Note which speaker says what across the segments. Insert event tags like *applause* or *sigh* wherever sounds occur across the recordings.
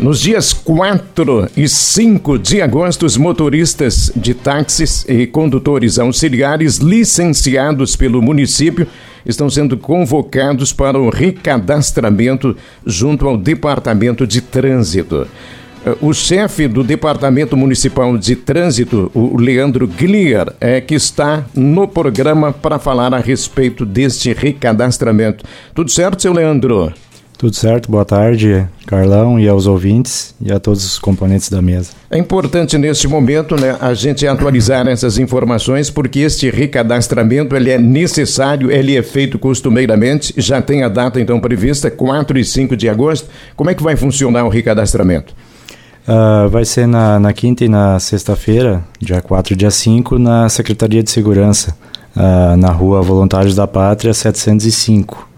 Speaker 1: Nos dias 4 e 5 de agosto, os motoristas de táxis e condutores auxiliares licenciados pelo município estão sendo convocados para o recadastramento junto ao Departamento de Trânsito. O chefe do Departamento Municipal de Trânsito, o Leandro Glier, é que está no programa para falar a respeito deste recadastramento. Tudo certo, seu Leandro?
Speaker 2: Tudo certo, boa tarde, Carlão, e aos ouvintes e a todos os componentes da mesa.
Speaker 1: É importante neste momento né, a gente atualizar essas informações, porque este recadastramento ele é necessário, ele é feito costumeiramente, já tem a data então prevista, 4 e 5 de agosto. Como é que vai funcionar o recadastramento?
Speaker 2: Uh, vai ser na, na quinta e na sexta-feira, dia 4 e dia 5, na Secretaria de Segurança, uh, na rua Voluntários da Pátria, 705.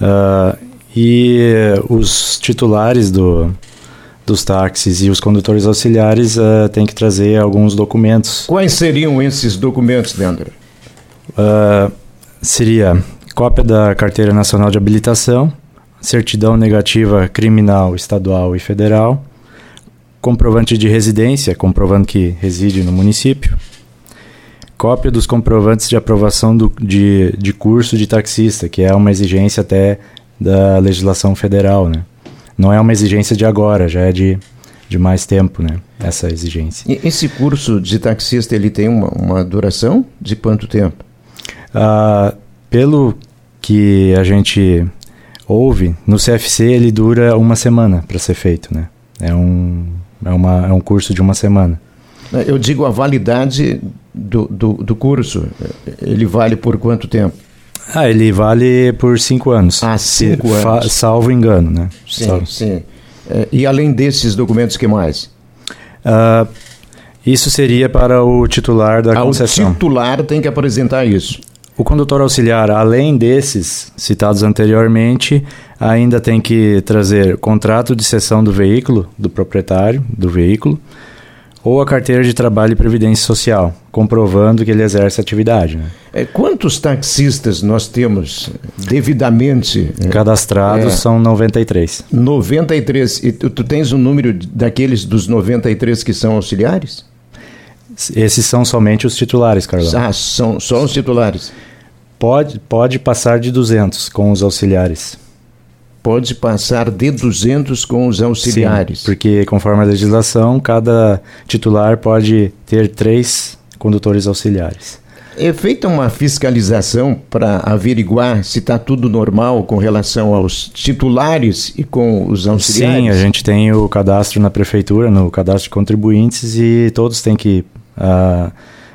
Speaker 2: Uh, e os titulares do, dos táxis e os condutores auxiliares uh, têm que trazer alguns documentos.
Speaker 1: Quais seriam esses documentos, Leandro?
Speaker 2: Uh, seria cópia da Carteira Nacional de Habilitação, certidão negativa criminal estadual e federal, comprovante de residência, comprovando que reside no município, cópia dos comprovantes de aprovação do, de, de curso de taxista, que é uma exigência até da legislação federal, né? Não é uma exigência de agora, já é de, de mais tempo, né? Essa exigência.
Speaker 1: E esse curso de taxista, ele tem uma, uma duração de quanto tempo?
Speaker 2: Ah, pelo que a gente ouve, no CFC ele dura uma semana para ser feito, né? É um, é, uma, é um curso de uma semana.
Speaker 1: Eu digo a validade do, do, do curso. Ele vale por quanto tempo?
Speaker 2: Ah, ele vale por cinco anos.
Speaker 1: Ah, cinco anos.
Speaker 2: Salvo engano, né?
Speaker 1: Sim,
Speaker 2: salvo.
Speaker 1: sim. É, e além desses documentos, que mais?
Speaker 2: Uh, isso seria para o titular da ah, concessão.
Speaker 1: O titular tem que apresentar isso.
Speaker 2: O condutor auxiliar, além desses citados anteriormente, ainda tem que trazer contrato de cessão do veículo, do proprietário do veículo, ou a carteira de trabalho e previdência social, comprovando que ele exerce atividade. Né?
Speaker 1: É, quantos taxistas nós temos devidamente
Speaker 2: é, cadastrados? É, são 93.
Speaker 1: 93. E tu, tu tens o um número daqueles dos 93 que são auxiliares?
Speaker 2: Esses são somente os titulares, Carlão.
Speaker 1: Ah, são só os titulares.
Speaker 2: Pode, pode passar de 200 com os auxiliares
Speaker 1: pode passar de 200 com os auxiliares.
Speaker 2: Sim, porque conforme a legislação, cada titular pode ter três condutores auxiliares.
Speaker 1: É feita uma fiscalização para averiguar se está tudo normal com relação aos titulares e com os auxiliares?
Speaker 2: Sim, a gente tem o cadastro na prefeitura, no cadastro de contribuintes, e todos têm que uh,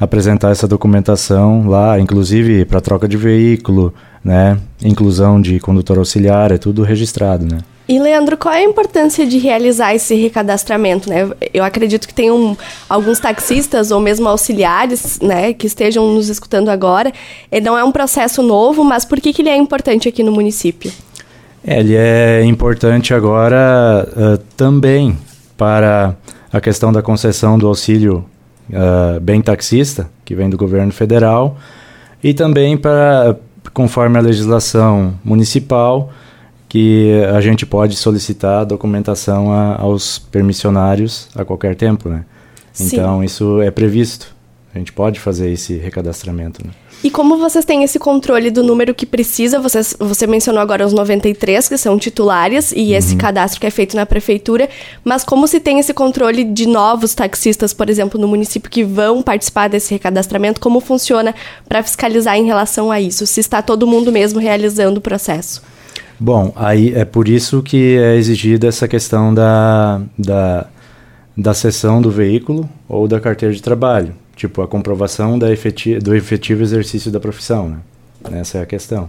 Speaker 2: apresentar essa documentação lá, inclusive para troca de veículo, né? Inclusão de condutor auxiliar, é tudo registrado, né?
Speaker 3: E Leandro, qual é a importância de realizar esse recadastramento, né? Eu acredito que tenham alguns taxistas ou mesmo auxiliares, né, que estejam nos escutando agora. Ele não é um processo novo, mas por que, que ele é importante aqui no município?
Speaker 2: É, ele é importante agora uh, também para a questão da concessão do auxílio uh, bem taxista, que vem do governo federal, e também para conforme a legislação municipal, que a gente pode solicitar documentação a, aos permissionários a qualquer tempo, né? Sim. Então, isso é previsto. A gente pode fazer esse recadastramento, né?
Speaker 3: E como vocês têm esse controle do número que precisa? Vocês, você mencionou agora os 93, que são titulares, e uhum. esse cadastro que é feito na prefeitura. Mas como se tem esse controle de novos taxistas, por exemplo, no município que vão participar desse recadastramento? Como funciona para fiscalizar em relação a isso? Se está todo mundo mesmo realizando o processo?
Speaker 2: Bom, aí é por isso que é exigida essa questão da, da, da sessão do veículo ou da carteira de trabalho tipo a comprovação da do efetivo exercício da profissão, né? Essa é a questão,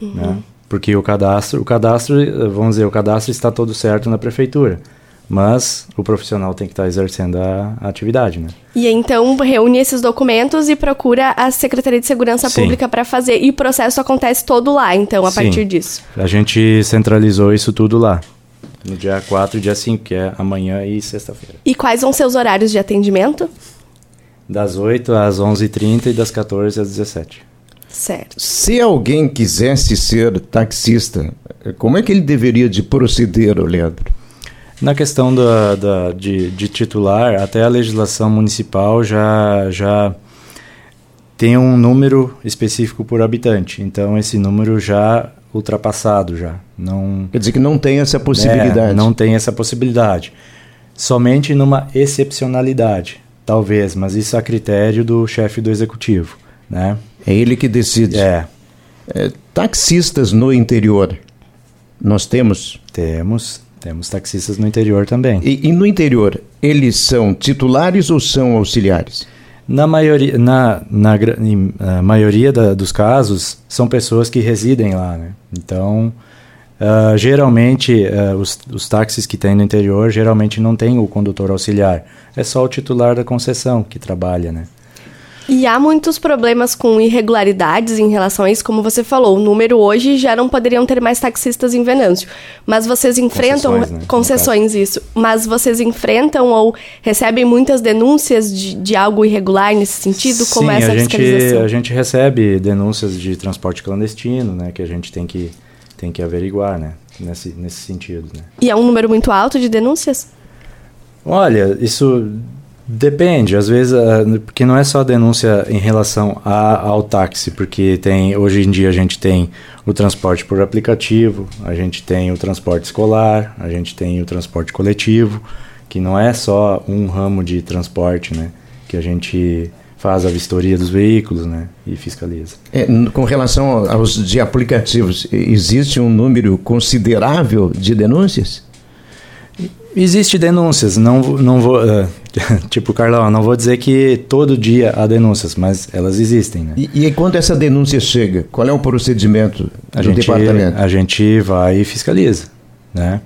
Speaker 2: uhum. né? Porque o cadastro, o cadastro, vamos dizer, o cadastro está todo certo na prefeitura, mas o profissional tem que estar exercendo a, a atividade, né?
Speaker 3: E então reúne esses documentos e procura a Secretaria de Segurança Sim. Pública para fazer e o processo acontece todo lá, então a Sim. partir disso.
Speaker 2: A gente centralizou isso tudo lá. No dia 4 e dia 5, que é amanhã e sexta-feira.
Speaker 3: E quais vão ser os horários de atendimento?
Speaker 2: Das 8 às 11h30 e das 14 às 17
Speaker 3: Certo.
Speaker 1: Se alguém quisesse ser taxista, como é que ele deveria de proceder, Leandro?
Speaker 2: Na questão da, da de, de, titular, até a legislação municipal já, já tem um número específico por habitante. Então, esse número já ultrapassado já. Não,
Speaker 1: Quer dizer que não tem essa possibilidade.
Speaker 2: É, não tem essa possibilidade. Somente numa excepcionalidade, talvez, mas isso a critério do chefe do executivo. Né?
Speaker 1: É ele que decide.
Speaker 2: É.
Speaker 1: é. Taxistas no interior, nós temos?
Speaker 2: Temos. Temos taxistas no interior também.
Speaker 1: E, e no interior, eles são titulares ou são auxiliares?
Speaker 2: Na maioria, na, na, na maioria da, dos casos, são pessoas que residem lá. Né? Então, uh, geralmente, uh, os, os táxis que tem no interior, geralmente não tem o condutor auxiliar. É só o titular da concessão que trabalha, né?
Speaker 3: E há muitos problemas com irregularidades em relação a isso, como você falou. O número hoje já não poderiam ter mais taxistas em Venâncio. Mas vocês enfrentam. Concessões, né? concessões isso. Mas vocês enfrentam ou recebem muitas denúncias de, de algo irregular nesse sentido?
Speaker 2: Sim,
Speaker 3: como é essa
Speaker 2: a gente, a gente recebe denúncias de transporte clandestino, né? Que a gente tem que, tem que averiguar, né? Nesse, nesse sentido. Né?
Speaker 3: E é um número muito alto de denúncias?
Speaker 2: Olha, isso Depende, às vezes, ah, porque não é só denúncia em relação a, ao táxi, porque tem hoje em dia a gente tem o transporte por aplicativo, a gente tem o transporte escolar, a gente tem o transporte coletivo, que não é só um ramo de transporte, né? Que a gente faz a vistoria dos veículos, né? E fiscaliza.
Speaker 1: É, com relação aos de aplicativos, existe um número considerável de denúncias?
Speaker 2: Existe denúncias, não, não vou. Uh, *laughs* tipo, Carlão, não vou dizer que todo dia há denúncias, mas elas existem, né?
Speaker 1: E, e quando essa denúncia chega, qual é o procedimento
Speaker 2: a
Speaker 1: do
Speaker 2: gente,
Speaker 1: departamento?
Speaker 2: A gente vai e fiscaliza, né?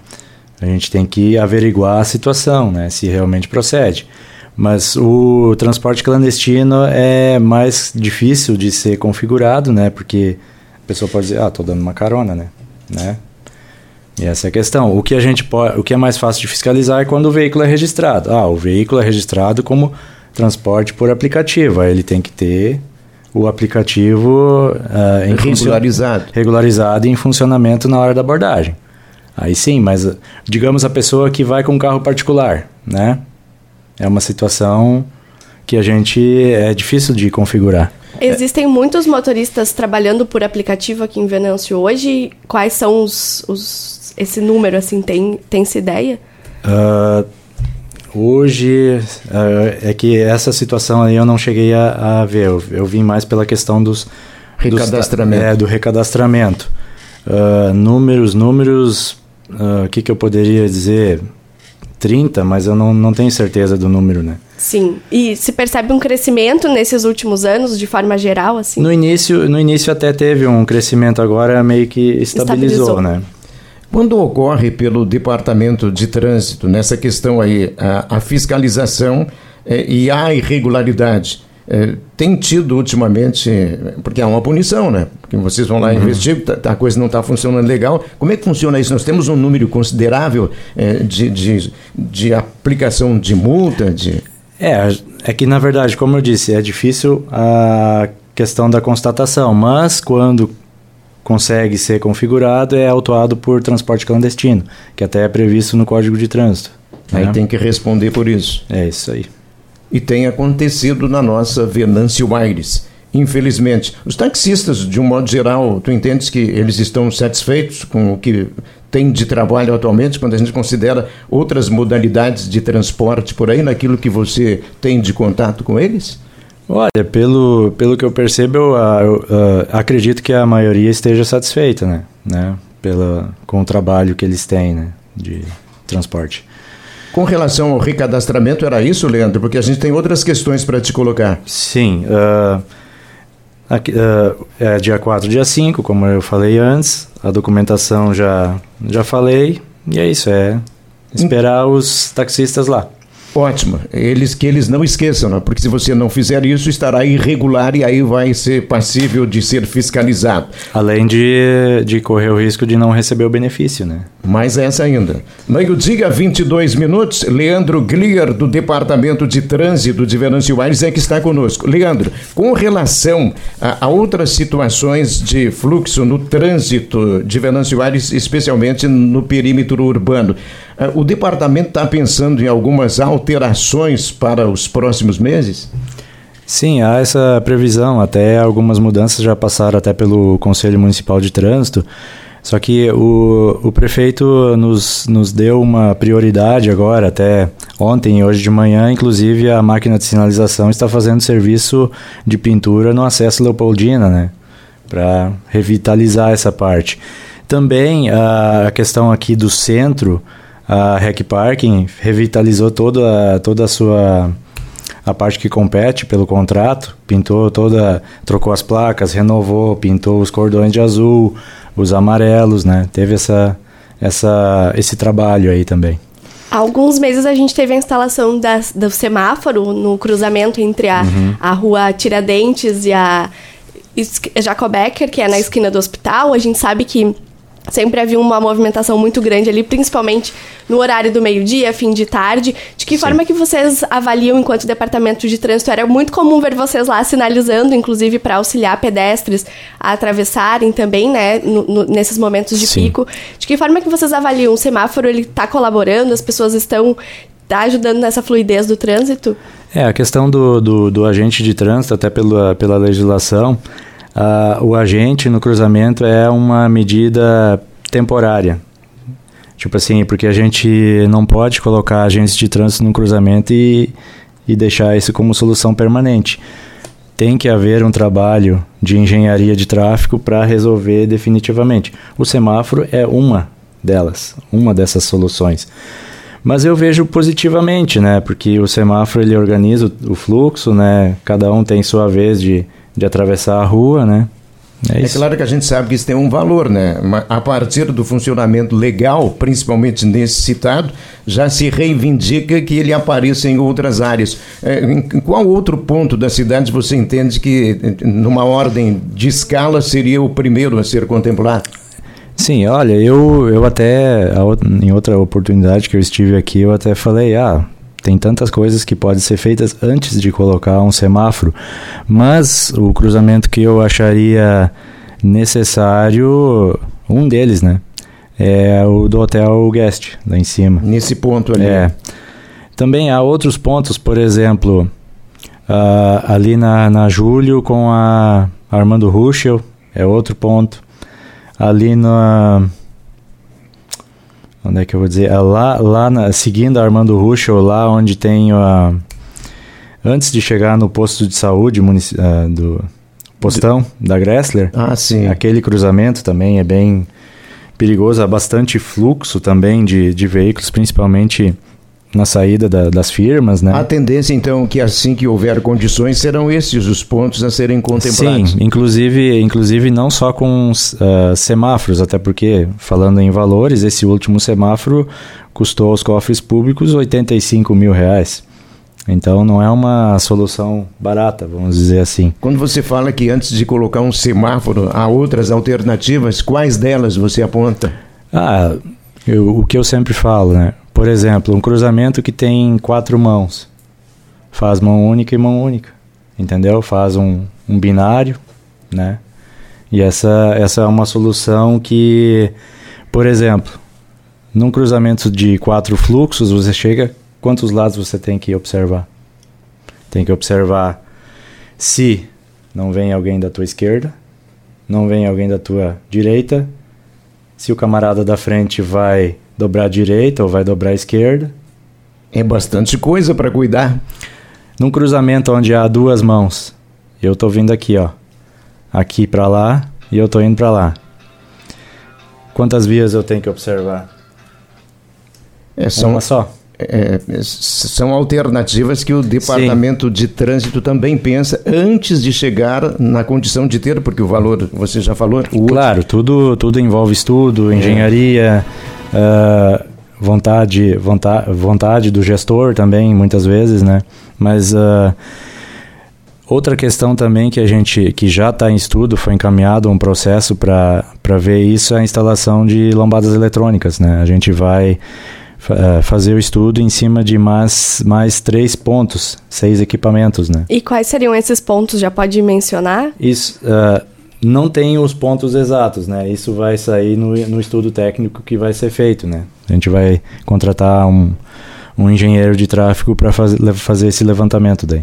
Speaker 2: A gente tem que averiguar a situação, né? Se realmente procede. Mas o transporte clandestino é mais difícil de ser configurado, né? Porque a pessoa pode dizer, ah, tô dando uma carona, né? né? E essa é a questão. O que a gente pode, o que é mais fácil de fiscalizar é quando o veículo é registrado. Ah, o veículo é registrado como transporte por aplicativo. Aí ele tem que ter o aplicativo uh,
Speaker 1: regularizado.
Speaker 2: regularizado e em funcionamento na hora da abordagem. Aí sim, mas digamos a pessoa que vai com um carro particular, né? É uma situação que a gente é difícil de configurar.
Speaker 3: Existem muitos motoristas trabalhando por aplicativo aqui em Venâncio hoje. Quais são os, os esse número, assim, tem, tem essa ideia?
Speaker 2: Uh, hoje, uh, é que essa situação aí eu não cheguei a, a ver. Eu, eu, vim mais pela questão dos...
Speaker 1: Recadastramento.
Speaker 2: Dos, é, do recadastramento. Uh, números, números... O que, que eu poderia dizer? 30, mas eu não, não tenho certeza do número, né?
Speaker 3: Sim. E se percebe um crescimento nesses últimos anos, de forma geral, assim?
Speaker 2: No início, no início até teve um crescimento, agora meio que estabilizou, estabilizou. né?
Speaker 1: Quando ocorre pelo Departamento de Trânsito, nessa questão aí, a, a fiscalização é, e a irregularidade, é, tem tido ultimamente, porque há uma punição, né? Porque vocês vão lá uhum. investir, tá, a coisa não está funcionando legal. Como é que funciona isso? Nós temos um número considerável é, de, de, de aplicação de multa? De...
Speaker 2: É, é que na verdade, como eu disse, é difícil a questão da constatação, mas quando consegue ser configurado é autuado por transporte clandestino, que até é previsto no Código de Trânsito.
Speaker 1: Aí né? tem que responder por isso.
Speaker 2: É isso aí.
Speaker 1: E tem acontecido na nossa Venâncio Aires. Infelizmente, os taxistas, de um modo geral, tu entendes que eles estão satisfeitos com o que tem de trabalho atualmente, quando a gente considera outras modalidades de transporte por aí, naquilo que você tem de contato com eles?
Speaker 2: Olha, pelo, pelo que eu percebo, eu, eu, eu acredito que a maioria esteja satisfeita, né? né? Pela, com o trabalho que eles têm, né? De transporte.
Speaker 1: Com relação ao recadastramento, era isso, Leandro? Porque a gente tem outras questões para te colocar.
Speaker 2: Sim. Uh, aqui, uh, é dia 4, dia 5, como eu falei antes. A documentação já, já falei. E é isso, é esperar os taxistas lá.
Speaker 1: Ótimo. Eles que eles não esqueçam, né? porque se você não fizer isso, estará irregular e aí vai ser passível de ser fiscalizado.
Speaker 2: Além de, de correr o risco de não receber o benefício, né?
Speaker 1: Mais essa ainda. Meio-dia, 22 minutos. Leandro Glier, do Departamento de Trânsito de Venâncio Aires, é que está conosco. Leandro, com relação a, a outras situações de fluxo no trânsito de Venâncio Aires, especialmente no perímetro urbano, o departamento está pensando em algumas alterações para os próximos meses?
Speaker 2: Sim, há essa previsão. Até algumas mudanças já passaram até pelo Conselho Municipal de Trânsito. Só que o, o prefeito nos, nos deu uma prioridade agora, até ontem e hoje de manhã, inclusive a máquina de sinalização está fazendo serviço de pintura no acesso Leopoldina, né? Para revitalizar essa parte. Também a questão aqui do centro, a Rec Parking revitalizou toda, toda a sua a parte que compete pelo contrato, pintou toda, trocou as placas, renovou, pintou os cordões de azul, os amarelos, né? Teve essa, essa, esse trabalho aí também.
Speaker 3: Há alguns meses a gente teve a instalação das, do semáforo no cruzamento entre a, uhum. a rua Tiradentes e a Jacobecker, que é na esquina do hospital. A gente sabe que sempre havia uma movimentação muito grande ali, principalmente no horário do meio-dia, fim de tarde. De que Sim. forma que vocês avaliam enquanto departamento de trânsito? Era muito comum ver vocês lá sinalizando, inclusive para auxiliar pedestres a atravessarem também, né, no, no, nesses momentos de Sim. pico. De que forma que vocês avaliam? O semáforo ele está colaborando? As pessoas estão tá ajudando nessa fluidez do trânsito?
Speaker 2: É, a questão do, do, do agente de trânsito, até pela, pela legislação, uh, o agente no cruzamento é uma medida temporária. Tipo assim, porque a gente não pode colocar agentes de trânsito no cruzamento e, e deixar isso como solução permanente. Tem que haver um trabalho de engenharia de tráfego para resolver definitivamente. O semáforo é uma delas, uma dessas soluções. Mas eu vejo positivamente, né? Porque o semáforo ele organiza o, fluxo, né? Cada um tem sua vez de, de atravessar a rua, né?
Speaker 1: É, é, claro que a gente sabe que isso tem um valor, né? A partir do funcionamento legal, principalmente nesse citado, já se reivindica que ele apareça em outras áreas. É, em qual outro ponto da cidade você entende que, numa ordem de escala, seria o primeiro a ser contemplado?
Speaker 2: Sim, olha, eu, eu até, em outra oportunidade que eu estive aqui, eu até falei, ah, tem tantas coisas que podem ser feitas antes de colocar um semáforo, mas o cruzamento que eu acharia necessário, um deles, né? É o do Hotel Guest, lá em cima.
Speaker 1: Nesse ponto ali.
Speaker 2: É. Também há outros pontos, por exemplo, uh, ali na, na Júlio com a Armando Ruschel, é outro ponto. Ali na onde é que eu vou dizer? É lá, lá na, seguindo a Armando Ruschel, lá onde tem a. Antes de chegar no posto de saúde uh, do postão de... da Gressler.
Speaker 1: Ah, sim.
Speaker 2: Aquele cruzamento também é bem perigoso, há bastante fluxo também de, de veículos, principalmente na saída da, das firmas, né?
Speaker 1: A tendência, então, que assim que houver condições, serão esses os pontos a serem contemplados.
Speaker 2: Sim, inclusive, inclusive não só com uh, semáforos, até porque, falando em valores, esse último semáforo custou aos cofres públicos 85 mil reais. Então não é uma solução barata, vamos dizer assim.
Speaker 1: Quando você fala que antes de colocar um semáforo há outras alternativas, quais delas você aponta?
Speaker 2: Ah, eu, o que eu sempre falo, né? Por exemplo, um cruzamento que tem quatro mãos. Faz mão única e mão única. Entendeu? Faz um, um binário, né? E essa, essa é uma solução que, por exemplo, num cruzamento de quatro fluxos, você chega, quantos lados você tem que observar? Tem que observar se não vem alguém da tua esquerda, não vem alguém da tua direita, se o camarada da frente vai dobrar à direita ou vai dobrar à esquerda.
Speaker 1: É bastante coisa para cuidar.
Speaker 2: Num cruzamento onde há duas mãos, eu tô vindo aqui, ó, aqui para lá e eu tô indo para lá. Quantas vias eu tenho que observar?
Speaker 1: É, são, Uma só. É, são alternativas que o Departamento Sim. de Trânsito também pensa antes de chegar na condição de ter, porque o valor, você já falou.
Speaker 2: claro, tudo, tudo envolve estudo, é. Uh, vontade, vontade, vontade do gestor também, muitas vezes, né? Mas uh, Outra questão também que a gente que já está em estudo, foi encaminhado um processo para ver isso, é a instalação de lambadas eletrônicas. Né? A gente vai uh, fazer o estudo em cima de mais, mais três pontos, seis equipamentos. Né?
Speaker 3: E quais seriam esses pontos? Já pode mencionar?
Speaker 2: Isso. Uh, não tem os pontos exatos, né? Isso vai sair no, no estudo técnico que vai ser feito, né? A gente vai contratar um, um engenheiro de tráfego para faz, fazer esse levantamento daí.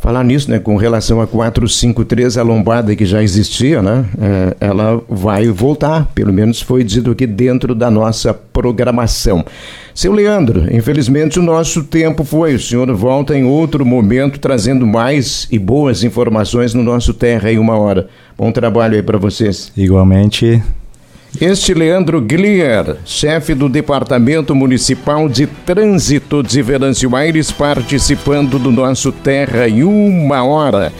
Speaker 1: Falar nisso, né, com relação a 453, a lombada que já existia, né, é, ela vai voltar, pelo menos foi dito aqui dentro da nossa programação. Seu Leandro, infelizmente o nosso tempo foi. O senhor volta em outro momento trazendo mais e boas informações no nosso Terra em uma hora. Bom trabalho aí para vocês.
Speaker 2: Igualmente,
Speaker 1: este Leandro Glier, chefe do Departamento Municipal de Trânsito de Venâncio Aires, participando do nosso Terra em uma hora.